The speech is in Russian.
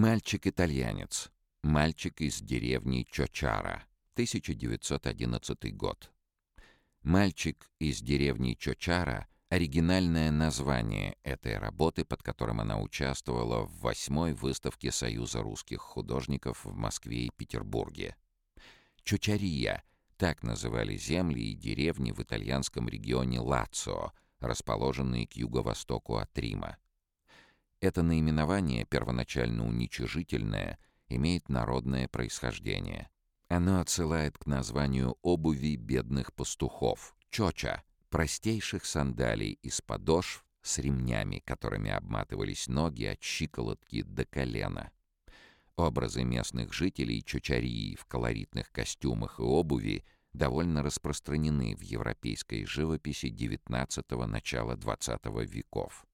Мальчик-итальянец. Мальчик из деревни Чочара. 1911 год. Мальчик из деревни Чочара — оригинальное название этой работы, под которым она участвовала в восьмой выставке Союза русских художников в Москве и Петербурге. Чочария — так называли земли и деревни в итальянском регионе Лацио, расположенные к юго-востоку от Рима. Это наименование, первоначально уничижительное, имеет народное происхождение. Оно отсылает к названию обуви бедных пастухов — чоча, простейших сандалий из подошв с ремнями, которыми обматывались ноги от щиколотки до колена. Образы местных жителей чочарии в колоритных костюмах и обуви довольно распространены в европейской живописи XIX – начала XX веков.